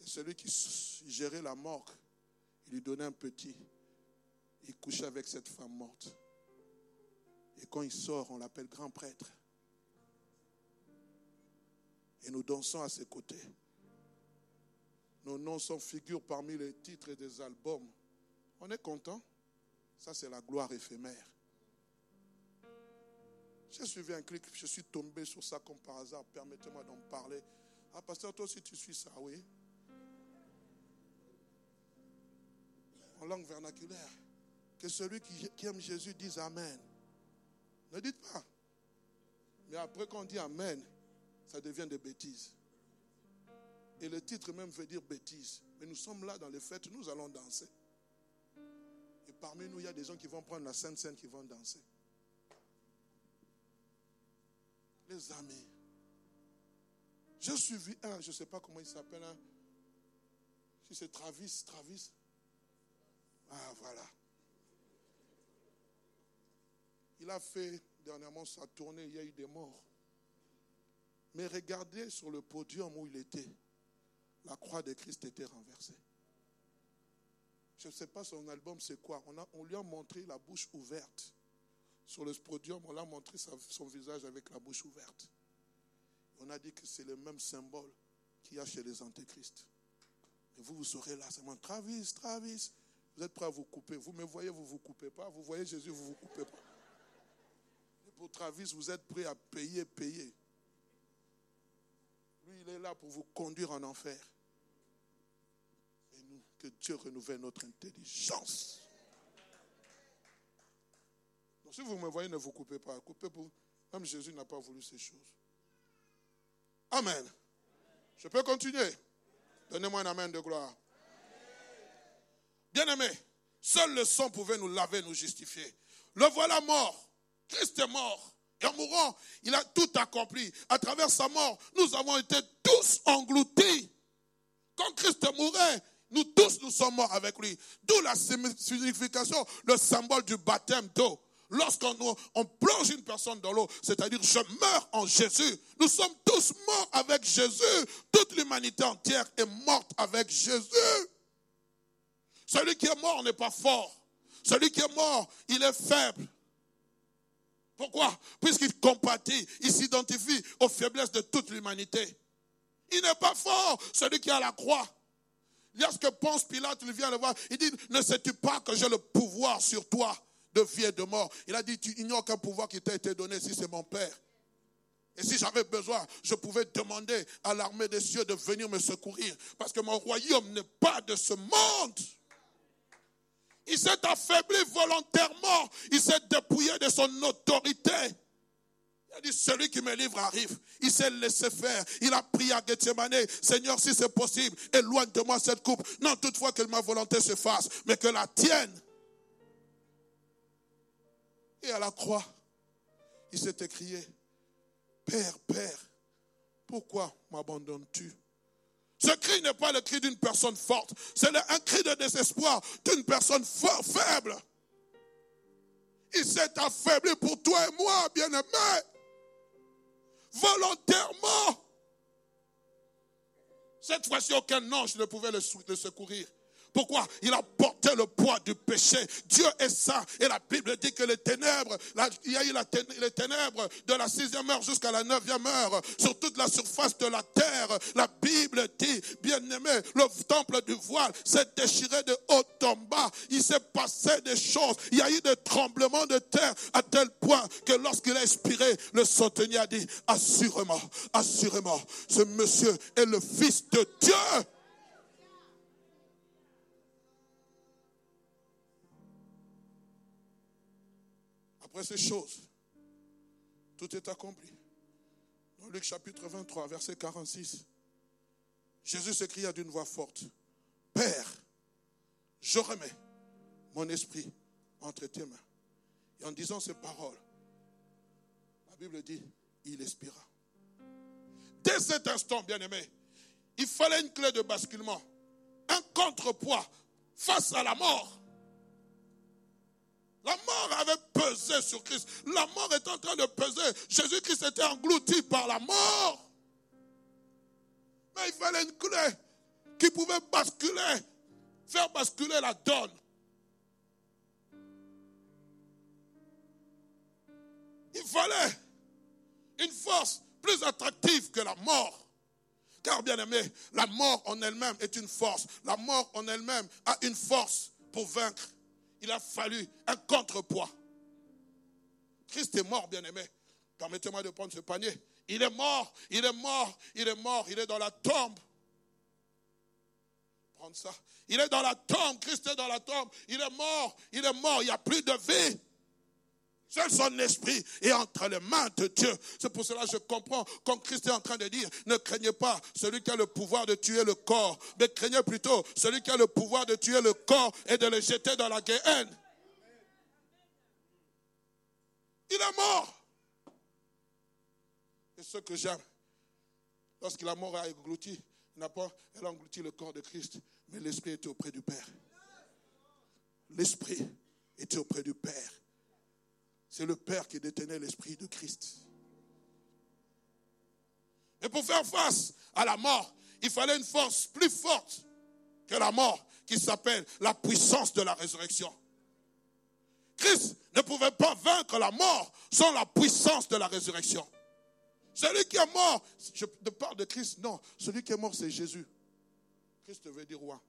Et celui qui gérait la mort, il lui donnait un petit. Il couchait avec cette femme morte. Et quand il sort, on l'appelle grand prêtre. Et nous dansons à ses côtés. Nos noms sont figures parmi les titres des albums. On est content. Ça, c'est la gloire éphémère. J'ai suivi un clic, je suis tombé sur ça comme par hasard. Permettez-moi d'en parler. Ah, pasteur, toi aussi tu suis ça, oui. En langue vernaculaire. Que celui qui, qui aime Jésus dise Amen. Ne dites pas. Mais après qu'on dit Amen, ça devient des bêtises. Et le titre même veut dire bêtise. Mais nous sommes là dans les fêtes, nous allons danser. Et parmi nous, il y a des gens qui vont prendre la Sainte Seine qui vont danser. Les amis. J'ai suivi un, je ne sais pas comment il s'appelle, un. Si c'est Travis, Travis. Ah, voilà. Il a fait dernièrement sa tournée, il y a eu des morts. Mais regardez sur le podium où il était la croix de Christ était renversée. Je ne sais pas son album c'est quoi. On, lui a montré la bouche ouverte. Sur le podium, on l'a montré son visage avec la bouche ouverte. On a dit que c'est le même symbole qu'il y a chez les antéchrists. Et vous, vous serez là, c'est moi, Travis, Travis. Vous êtes prêt à vous couper. Vous me voyez, vous ne vous coupez pas. Vous voyez Jésus, vous ne vous coupez pas. Et pour Travis, vous êtes prêt à payer, payer. Lui, il est là pour vous conduire en enfer que Dieu renouvelle notre intelligence. Donc si vous me voyez, ne vous coupez pas. Coupez pour... Même Jésus n'a pas voulu ces choses. Amen. Je peux continuer? Donnez-moi un amen de gloire. Bien-aimé, seul le sang pouvait nous laver, nous justifier. Le voilà mort. Christ est mort. Et en mourant, il a tout accompli. À travers sa mort, nous avons été tous engloutis. Quand Christ mourait, nous tous, nous sommes morts avec lui. D'où la signification, le symbole du baptême d'eau. Lorsqu'on on plonge une personne dans l'eau, c'est-à-dire je meurs en Jésus. Nous sommes tous morts avec Jésus. Toute l'humanité entière est morte avec Jésus. Celui qui est mort n'est pas fort. Celui qui est mort, il est faible. Pourquoi? Puisqu'il compatit, il s'identifie aux faiblesses de toute l'humanité. Il n'est pas fort, celui qui à la croix. Lorsque pense Pilate, il vient le voir, il dit, ne sais-tu pas que j'ai le pouvoir sur toi de vie et de mort? Il a dit, tu ignores qu'un pouvoir qui t'a été donné si c'est mon Père. Et si j'avais besoin, je pouvais demander à l'armée des cieux de venir me secourir. Parce que mon royaume n'est pas de ce monde. Il s'est affaibli volontairement. Il s'est dépouillé de son autorité. Il a dit, celui qui me livre arrive. Il s'est laissé faire. Il a prié à Gethsemane, Seigneur, si c'est possible, éloigne de moi cette coupe. Non, toutefois que ma volonté se fasse, mais que la tienne. Et à la croix, il s'est écrié, Père, Père, pourquoi m'abandonnes-tu? Ce cri n'est pas le cri d'une personne forte, c'est un cri de désespoir d'une personne faible. Il s'est affaibli pour toi et moi, bien-aimé. Volontairement. Cette fois-ci, aucun ange ne pouvait le secourir. Pourquoi Il a porté le poids du péché? Dieu est saint. Et la Bible dit que les ténèbres, il y a eu les ténèbres de la sixième heure jusqu'à la neuvième heure sur toute la surface de la terre. La Bible dit, bien aimé, le temple du voile s'est déchiré de haut en bas. Il s'est passé des choses. Il y a eu des tremblements de terre à tel point que lorsqu'il a expiré, le sautonnier a dit, assurément, assurément, ce monsieur est le fils de Dieu. Ces choses, tout est accompli. Dans Luc chapitre 23, verset 46, Jésus s'écria d'une voix forte, Père, je remets mon esprit entre tes mains. Et en disant ces paroles, la Bible dit, il expira. Dès cet instant, bien aimé, il fallait une clé de basculement, un contrepoids face à la mort. La mort avait pesé sur Christ. La mort est en train de peser. Jésus-Christ était englouti par la mort. Mais il fallait une clé qui pouvait basculer, faire basculer la donne. Il fallait une force plus attractive que la mort. Car bien aimé, la mort en elle-même est une force. La mort en elle-même a une force pour vaincre il a fallu un contrepoids. Christ est mort, bien-aimé. Permettez-moi de prendre ce panier. Il est mort, il est mort, il est mort, il est dans la tombe. Prendre ça. Il est dans la tombe, Christ est dans la tombe. Il est mort, il est mort, il n'y a plus de vie. Seul son esprit est entre les mains de Dieu. C'est pour cela que je comprends quand Christ est en train de dire, ne craignez pas celui qui a le pouvoir de tuer le corps, mais craignez plutôt celui qui a le pouvoir de tuer le corps et de le jeter dans la guerre. Il est mort. Et ce que j'aime, lorsqu'il a mort a englouti, n'a pas, elle a englouti le corps de Christ, mais l'esprit était auprès du Père. L'esprit était auprès du Père. C'est le Père qui détenait l'esprit de Christ. Et pour faire face à la mort, il fallait une force plus forte que la mort, qui s'appelle la puissance de la résurrection. Christ ne pouvait pas vaincre la mort sans la puissance de la résurrection. Celui qui est mort, je parle de Christ, non, celui qui est mort, c'est Jésus. Christ veut dire roi.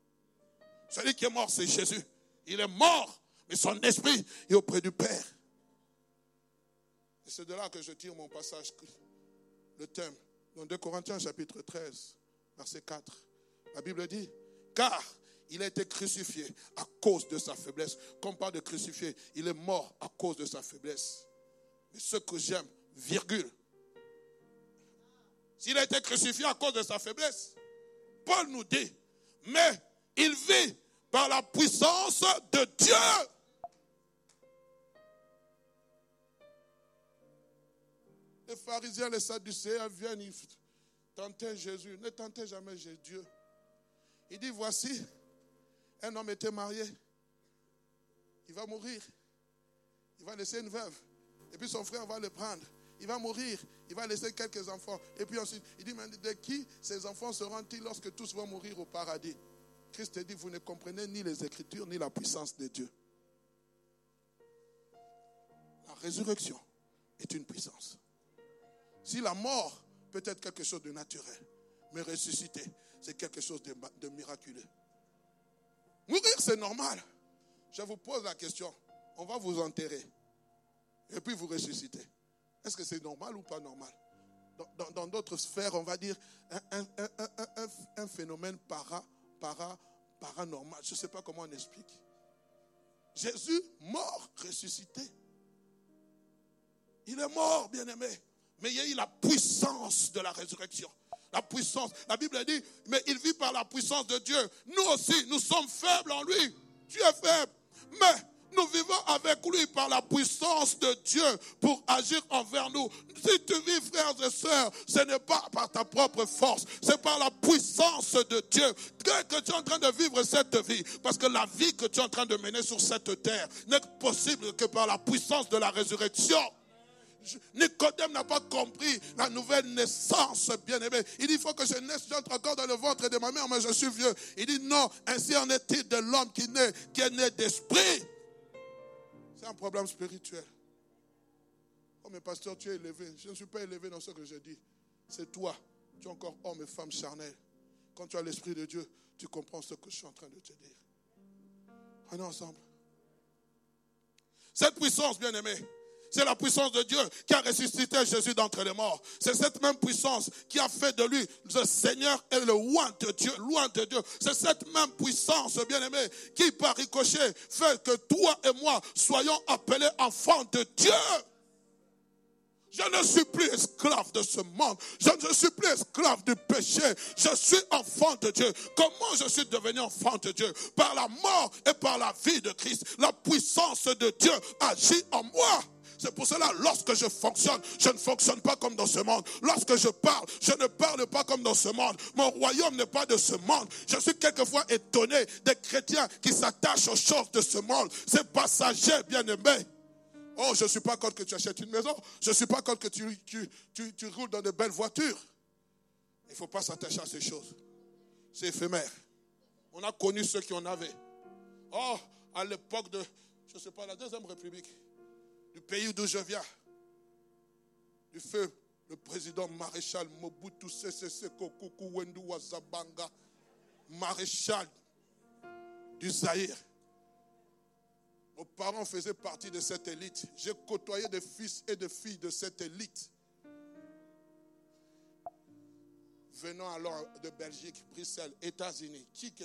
Celui qui est mort, c'est Jésus. Il est mort, mais son esprit est auprès du Père. C'est de là que je tire mon passage, le thème. Dans 2 Corinthiens chapitre 13, verset 4. La Bible dit, car il a été crucifié à cause de sa faiblesse. Quand on parle de crucifié, il est mort à cause de sa faiblesse. Mais ce que j'aime, virgule, s'il a été crucifié à cause de sa faiblesse, Paul nous dit, mais il vit par la puissance de Dieu. Les pharisiens, les sadducéens viennent, ils tentaient Jésus. Ne tentez jamais Dieu. Il dit, voici, un homme était marié. Il va mourir. Il va laisser une veuve. Et puis son frère va le prendre. Il va mourir. Il va laisser quelques enfants. Et puis ensuite, il dit, mais de qui ces enfants seront-ils lorsque tous vont mourir au paradis? Christ dit, vous ne comprenez ni les Écritures, ni la puissance de Dieu. La résurrection est une puissance. Si la mort peut être quelque chose de naturel, mais ressusciter, c'est quelque chose de, miraculeux. Mourir, c'est normal. Je vous pose la question. On va vous enterrer. Et puis vous ressuscitez. Est-ce que c'est normal ou pas normal? Dans d'autres sphères, on va dire un, phénomène para, para, paranormal. Je ne sais pas comment on explique. Jésus, mort, ressuscité. Il est mort, bien aimé mais il y a eu la puissance de la résurrection. La puissance. La Bible dit, mais il vit par la puissance de Dieu. Nous aussi, nous sommes faibles en lui. Tu es faible. Mais Nous vivons avec lui par la puissance de Dieu pour agir envers nous. Si tu vis, frères et sœurs, ce n'est pas par ta propre force, c'est par la puissance de Dieu que tu es en train de vivre cette vie. Parce que la vie que tu es en train de mener sur cette terre n'est possible que par la puissance de la résurrection. Nicodème n'a pas compris la nouvelle naissance, bien-aimé. Il dit, il faut que je naisse, j'entre encore dans le ventre de ma mère, mais je suis vieux. Il dit, non, ainsi en est-il de l'homme qui, qui est né d'esprit. C'est un problème spirituel. Oh, mais pasteur, tu es élevé. Je ne suis pas élevé dans ce que je dis. C'est toi. Tu es encore homme et femme charnel. Quand tu as l'Esprit de Dieu, tu comprends ce que je suis en train de te dire. On ensemble. Cette puissance, bien-aimé, c'est la puissance de Dieu qui a ressuscité Jésus d'entre les morts. C'est cette même puissance qui a fait de lui le Seigneur et le loin de Dieu, loin de Dieu. C'est cette même puissance, bien-aimé, qui par ricochet fait que toi et moi soyons appelés enfants de Dieu. Je ne suis plus esclave de ce monde. Je ne suis plus esclave du péché. Je suis enfant de Dieu. Comment je suis devenu enfant de Dieu? Par la mort et par la vie de Christ. La puissance de Dieu agit en moi. C'est pour cela, lorsque je fonctionne, je ne fonctionne pas comme dans ce monde. Lorsque je parle, je ne parle pas comme dans ce monde. Mon royaume n'est pas de ce monde. Je suis quelquefois étonné des chrétiens qui s'attachent aux choses de ce monde. C'est passager, bien-aimé. Oh, je ne suis pas contre que tu achètes une maison. Je ne suis pas contre que tu, tu, tu roules dans de belles voitures. Il ne faut pas s'attacher à ces choses. C'est éphémère. On a connu ceux qui en avaient. Oh, à l'époque de, je ne sais pas, la Deuxième République, du pays d'où je viens, du feu, le président maréchal Mobutu Sese Seko Wendu Wazabanga, maréchal du Zaïre. Nos parents faisaient partie de cette élite. J'ai côtoyé des fils et des filles de cette élite. Venant alors de Belgique, Bruxelles, États-Unis, Tchik.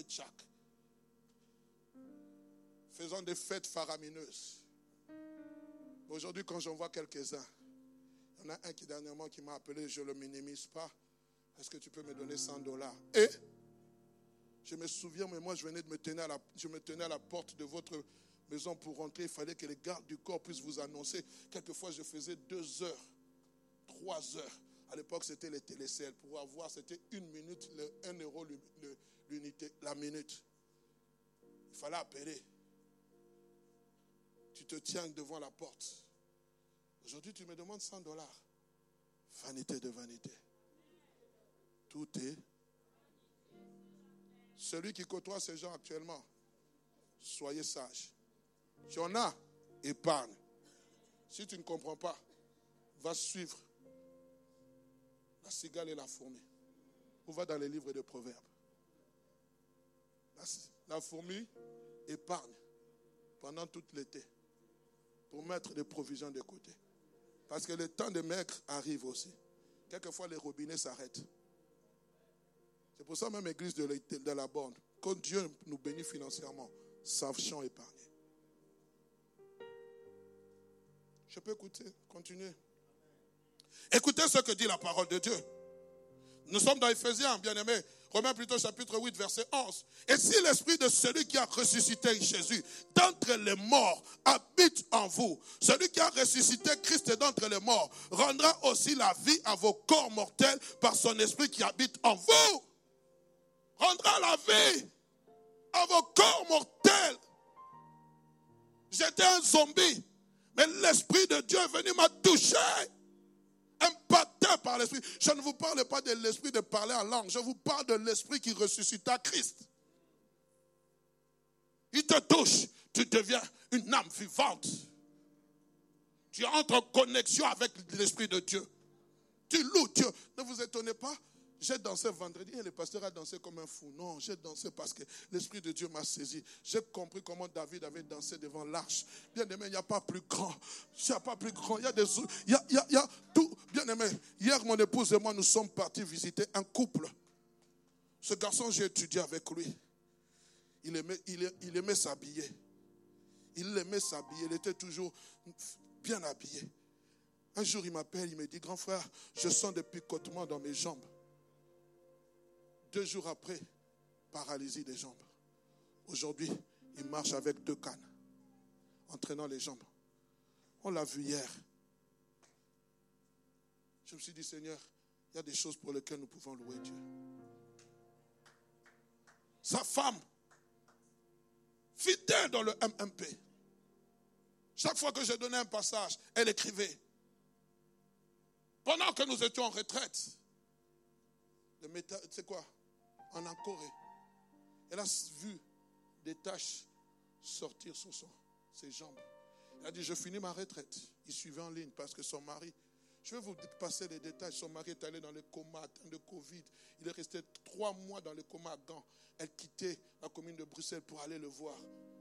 Faisant des fêtes faramineuses. Aujourd'hui, quand j'en vois quelques-uns, il y en a un qui dernièrement qui m'a appelé, je ne le minimise pas. Est-ce que tu peux me donner 100 dollars? Et je me souviens, mais moi, je venais de me tenir à la, je me tenais à la porte de votre maison pour rentrer. Il fallait que les gardes du corps puissent vous annoncer. Quelquefois, je faisais deux heures, trois heures. À l'époque, c'était les télécelles. Pour avoir, c'était une minute, 1 euro l'unité, la minute. Il fallait appeler. Tu te tiens devant la porte. Aujourd'hui, tu me demandes 100 dollars. Vanité de vanité. Tout est. Celui qui côtoie ces gens actuellement, soyez sage. Tu en as, épargne. Si tu ne comprends pas, va suivre la cigale et la fourmi. Ou va dans les livres de proverbes. La, la fourmi épargne pendant tout l'été pour mettre des provisions de côté. Parce que le temps de maigre arrive aussi. Quelquefois, les robinets s'arrêtent. C'est pour ça même l'église de, la borne, quand Dieu nous bénit financièrement, sachons épargner. Je peux écouter, continuer. Écoutez ce que dit la parole de Dieu. Nous sommes dans Ephésiens, bien-aimés. Romains plutôt chapitre 8, verset 11. Et si l'esprit de celui qui a ressuscité Jésus d'entre les morts habite en vous, celui qui a ressuscité Christ d'entre les morts rendra aussi la vie à vos corps mortels par son esprit qui habite en vous. Rendra la vie à vos corps mortels. J'étais un zombie, mais l'esprit de Dieu est venu m'a touché par l'Esprit. Je ne vous parle pas de l'Esprit de parler en langue, je vous parle de l'Esprit qui ressuscita Christ. Il te touche, tu deviens une âme vivante. Tu entres en connexion avec l'Esprit de Dieu. Tu loues Dieu. Ne vous étonnez pas, j'ai dansé vendredi et le pasteur a dansé comme un fou. Non, j'ai dansé parce que l'Esprit de Dieu m'a saisi. J'ai compris comment David avait dansé devant l'arche. Bien aimé, il n'y a pas plus grand. Il n'y a pas plus grand. Il y a des. Tout. Bien aimé, hier, mon épouse et moi, nous sommes partis visiter un couple. Ce garçon, j'ai étudié avec lui. Il aimait s'habiller. Il aimait s'habiller. Il était toujours bien habillé. Un jour, il m'appelle, il me dit, grand frère, je sens des picotements dans mes jambes. Deux jours après, paralysie des jambes. Aujourd'hui, il marche avec deux cannes. entraînant les jambes. On l'a vu hier. Je me suis dit, Seigneur, il y a des choses pour lesquelles nous pouvons louer Dieu. Sa femme, fidèle dans le MMP. Chaque fois que je donnais un passage, elle écrivait. Pendant que nous étions en retraite, c'est quoi? En Corée. Elle a vu des taches sortir sur son, ses jambes. Elle a dit, je finis ma retraite. Il suivait en ligne parce que son mari, je vais vous passer les détails, son mari est allé dans le coma, de Covid. Il est resté trois mois dans le coma à Gand. Elle quittait la commune de Bruxelles pour aller le voir.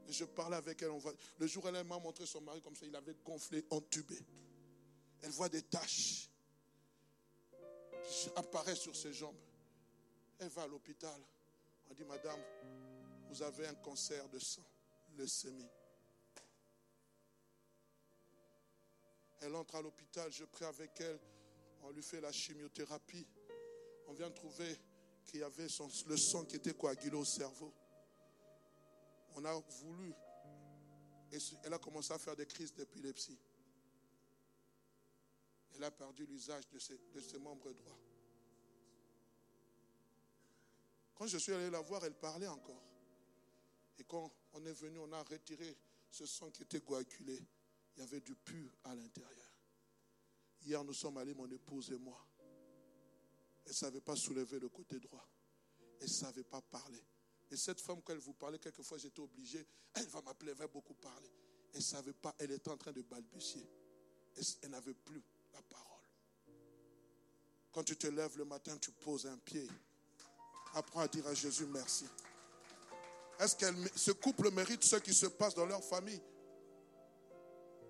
Je parlais avec elle. le jour où elle m'a montré son mari comme ça, il avait gonflé, entubé. Elle voit des taches qui apparaissent sur ses jambes. Elle va à l'hôpital. On dit, Madame, vous avez un cancer de sang, leucémie. Elle entre à l'hôpital, je prie avec elle, on lui fait la chimiothérapie. On vient trouver qu'il y avait le sang qui était coagulé au cerveau. On a voulu, elle a commencé à faire des crises d'épilepsie. Elle a perdu l'usage de de ses membres droits. Quand je suis allé la voir, elle parlait encore. Et quand on est venu, on a retiré ce sang qui était coagulé. Il y avait du pur à l'intérieur. Hier, nous sommes allés, mon épouse et moi. Elle ne savait pas soulever le côté droit. Elle ne savait pas parler. Et cette femme, quand elle vous parlait, quelquefois j'étais obligé, elle va m'appeler, elle va beaucoup parler. Elle ne savait pas, elle était en train de balbutier. Elle n'avait plus la parole. Quand tu te lèves le matin, tu poses un pied. Apprends à dire à Jésus merci. Est-ce que ce couple mérite ce qui se passe dans leur famille?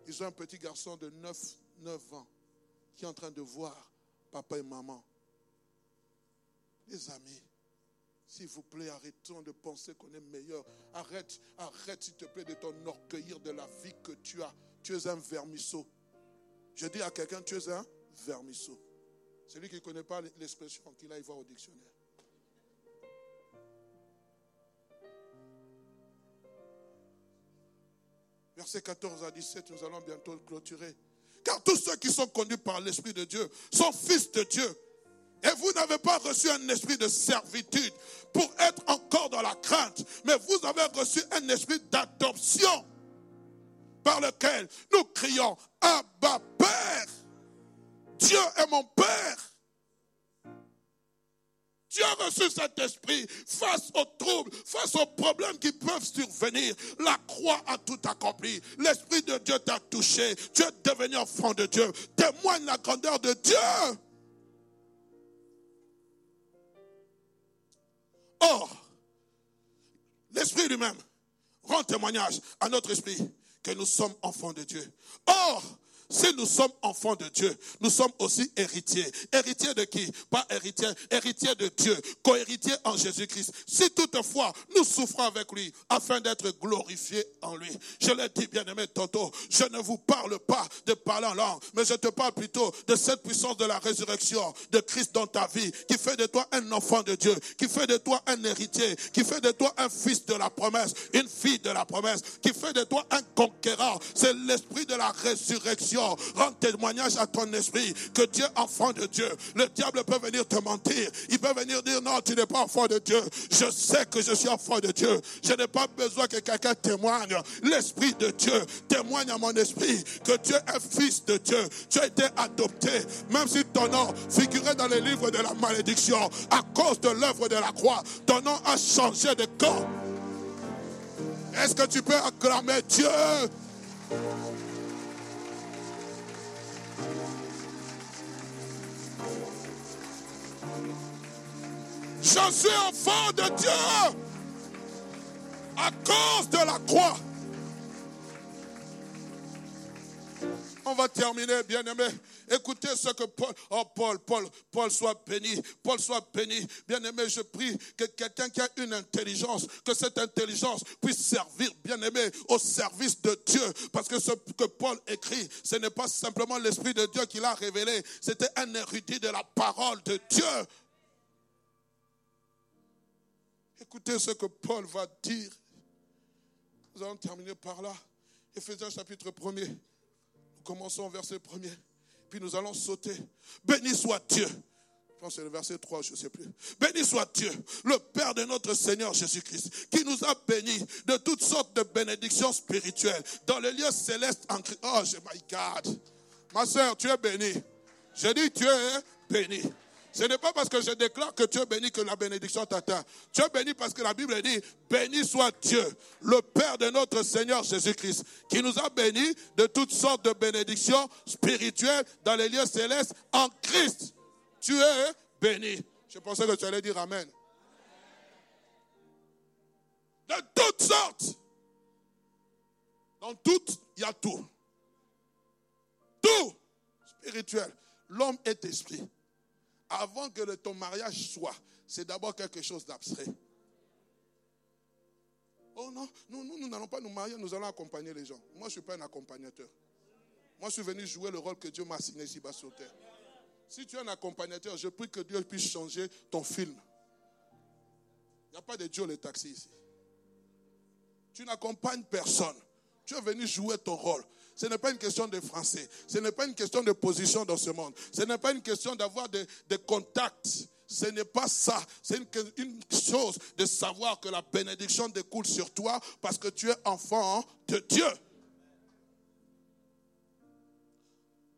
Ils ont un petit garçon de 9, 9 ans qui est en train de voir papa et maman. Les amis, s'il vous plaît, arrêtons de penser qu'on est meilleur. Arrête, arrête, s'il te plaît, de t'enorgueillir de la vie que tu as. Tu es un vermisseau. Je dis à quelqu'un, tu es un vermisseau. Celui qui ne connaît pas l'expression, qu'il aille voir au dictionnaire. Verset 14 à 17, nous allons bientôt le clôturer. Car tous ceux qui sont conduits par l'Esprit de Dieu sont fils de Dieu. Et vous n'avez pas reçu un esprit de servitude pour être encore dans la crainte, mais vous avez reçu un esprit d'adoption par lequel nous crions Abba Père. Dieu est mon Père. Tu as reçu cet esprit face aux troubles, face aux problèmes qui peuvent survenir. La croix a tout accompli. L'esprit de Dieu t'a touché. Tu es devenu enfant de Dieu. Témoigne la grandeur de Dieu. Or, l'esprit lui-même rend témoignage à notre esprit que nous sommes enfants de Dieu. Or, si nous sommes enfants de Dieu, nous sommes aussi héritiers. Héritiers de qui? Pas héritiers, héritiers de Dieu, co-héritiers en Jésus-Christ. Si toutefois nous souffrons avec lui afin d'être glorifiés en lui. Je l'ai dit bien aimé tantôt, je ne vous parle pas de parler en langue, mais je te parle plutôt de cette puissance de la résurrection de Christ dans ta vie qui fait de toi un enfant de Dieu, qui fait de toi un héritier, qui fait de toi un fils de la promesse, une fille de la promesse, qui fait de toi un conquérant. C'est l'esprit de la résurrection Rends témoignage à ton esprit que Dieu est enfant de Dieu. Le diable peut venir te mentir. Il peut venir dire non, tu n'es pas enfant de Dieu. Je sais que je suis enfant de Dieu. Je n'ai pas besoin que quelqu'un témoigne. L'esprit de Dieu témoigne à mon esprit que Dieu est fils de Dieu. Tu as été adopté. Même si ton nom figurait dans les livres de la malédiction à cause de l'œuvre de la croix, ton nom a changé de corps. Est-ce que tu peux acclamer Dieu? Je suis enfant de Dieu à cause de la croix. On va terminer, bien aimé. Écoutez ce que Paul, oh Paul, Paul, Paul soit béni, Paul soit béni. Bien aimé, je prie que quelqu'un qui a une intelligence, que cette intelligence puisse servir, bien aimé, au service de Dieu. Parce que ce que Paul écrit, ce n'est pas simplement l'Esprit de Dieu qui l'a révélé, c'était un érudit de la parole de Dieu. Écoutez ce que Paul va dire. Nous allons terminer par là. Éphésiens chapitre 1er. Nous commençons au verset 1er. Puis nous allons sauter. Béni soit Dieu. Je pense que c'est le verset 3, je ne sais plus. Béni soit Dieu, le Père de notre Seigneur Jésus-Christ, qui nous a bénis de toutes sortes de bénédictions spirituelles dans les lieux célestes en Christ. Oh, my God. Ma soeur, tu es béni. Je dis, tu es béni. Ce n'est pas parce que je déclare que tu es béni que la bénédiction t'atteint. Tu es béni parce que la Bible dit, béni soit Dieu, le Père de notre Seigneur Jésus-Christ, qui nous a bénis de toutes sortes de bénédictions spirituelles dans les lieux célestes en Christ. Tu es béni. Je pensais que tu allais dire Amen. De toutes sortes. Dans toutes, il y a tout. Tout spirituel. L'homme est esprit avant que ton mariage soit, c'est d'abord quelque chose d'abstrait. Oh non, nous, nous, n'allons pas nous marier, nous allons accompagner les gens. Moi, je ne suis pas un accompagnateur. Moi, je suis venu jouer le rôle que Dieu m'a assigné ici-bas sur terre. Si tu es un accompagnateur, je prie que Dieu puisse changer ton film. Il n'y a pas de Dieu le taxi ici. Tu n'accompagnes personne. Tu es venu jouer ton rôle. Ce n'est pas une question de français. Ce n'est pas une question de position dans ce monde. Ce n'est pas une question d'avoir des, contacts. Ce n'est pas ça. C'est une, chose de savoir que la bénédiction découle sur toi parce que tu es enfant de Dieu.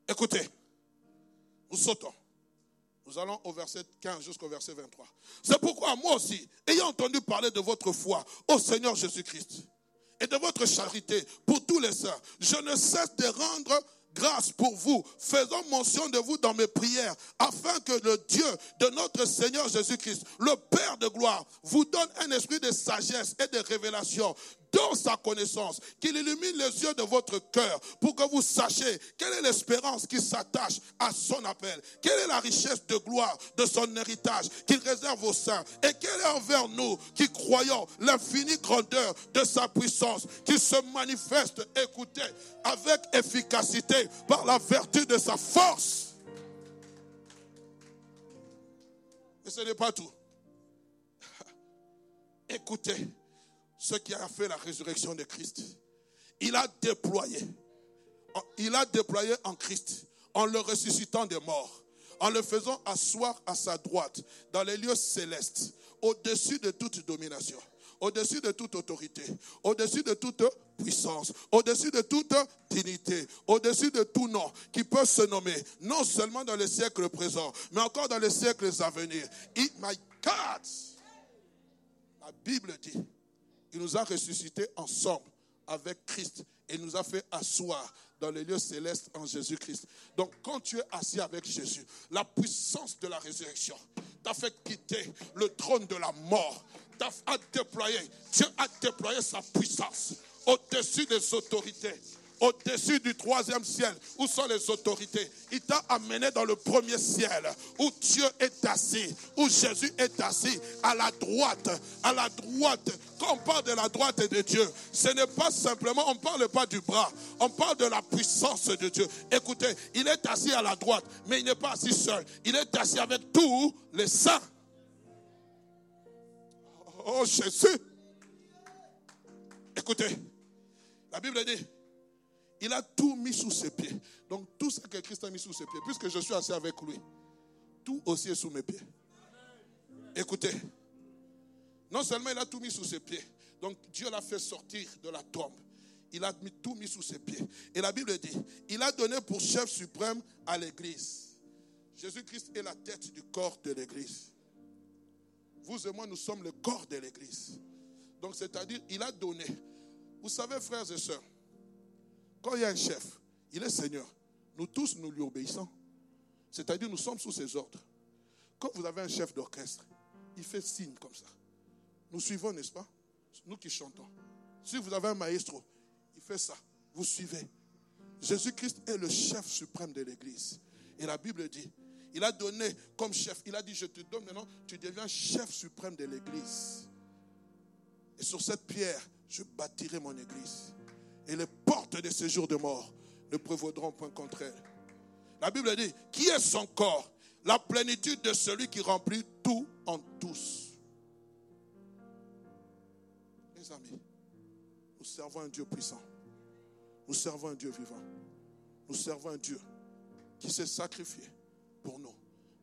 Écoutez, nous sautons. Nous allons au verset 15 jusqu'au verset 23. C'est pourquoi moi aussi, ayant entendu parler de votre foi au Seigneur Jésus-Christ, et de votre charité pour tous les saints. Je ne cesse de rendre grâce pour vous, faisant mention de vous dans mes prières, afin que le Dieu de notre Seigneur Jésus-Christ, le Père de gloire, vous donne un esprit de sagesse et de révélation dans sa connaissance, qu'il illumine les yeux de votre cœur pour que vous sachiez quelle est l'espérance qui s'attache à son appel, quelle est la richesse de gloire de son héritage qu'il réserve aux saints et quelle est envers nous qui croyons l'infinie grandeur de sa puissance qui se manifeste, écoutez, avec efficacité par la vertu de sa force. Et ce n'est pas tout. Écoutez, ce qui a fait la résurrection de Christ. Il a déployé, il a déployé en Christ, en le ressuscitant des morts, en le faisant asseoir à sa droite dans les lieux célestes, au-dessus de toute domination, au-dessus de toute autorité, au-dessus de toute puissance, au-dessus de toute dignité, au-dessus de tout nom qui peut se nommer, non seulement dans les siècles présents, mais encore dans les siècles à venir. It, my God! La Bible dit il nous a ressuscités ensemble avec Christ et nous a fait asseoir dans les lieux célestes en Jésus-Christ. Donc quand tu es assis avec Jésus, la puissance de la résurrection t'a fait quitter le trône de la mort, t'a déployé, Dieu a déployé sa puissance au-dessus des autorités au-dessus du troisième ciel, où sont les autorités. Il t'a amené dans le premier ciel, où Dieu est assis, où Jésus est assis, à la droite, à la droite. Quand on parle de la droite de Dieu, ce n'est pas simplement, on ne parle pas du bras, on parle de la puissance de Dieu. Écoutez, il est assis à la droite, mais il n'est pas assis seul. Il est assis avec tous les saints. Oh Jésus. Écoutez, la Bible dit, il a tout mis sous ses pieds. Donc tout ce que Christ a mis sous ses pieds, puisque je suis assis avec lui, tout aussi est sous mes pieds. Écoutez, non seulement il a tout mis sous ses pieds, donc Dieu l'a fait sortir de la tombe. Il a tout mis sous ses pieds. Et la Bible dit, il a donné pour chef suprême à l'Église. Jésus-Christ est la tête du corps de l'Église. Vous et moi, nous sommes le corps de l'Église. Donc, c'est-à-dire, il a donné. Vous savez, frères et sœurs, quand il y a un chef, il est Seigneur. Nous tous, nous lui obéissons. C'est-à-dire, nous sommes sous ses ordres. Quand vous avez un chef d'orchestre, il fait signe comme ça. Nous suivons, n'est-ce pas? Nous qui chantons. Si vous avez un maestro, il fait ça. Vous suivez. Jésus-Christ est le chef suprême de l'Église. Et la Bible dit, il a donné comme chef, il a dit, je te donne maintenant, tu deviens chef suprême de l'Église. Et sur cette pierre, je bâtirai mon Église et les portes de séjour de mort ne prévaudront point contre elle. La Bible dit, qui est son corps? La plénitude de celui qui remplit tout en tous. Mes amis, nous servons un Dieu puissant. Nous servons un Dieu vivant. Nous servons un Dieu qui s'est sacrifié pour nous,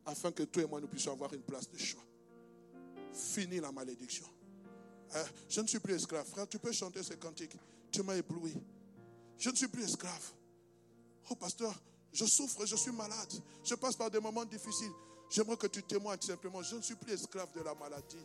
afin que toi et moi nous puissions avoir une place de choix. Fini la malédiction. Hein? Je ne suis plus esclave. Frère, tu peux chanter ces cantiques. Tu m'as ébloui. Je ne suis plus esclave. Oh, pasteur, je souffre, je suis malade. Je passe par des moments difficiles. J'aimerais que tu témoignes simplement. Je ne suis plus esclave de la maladie.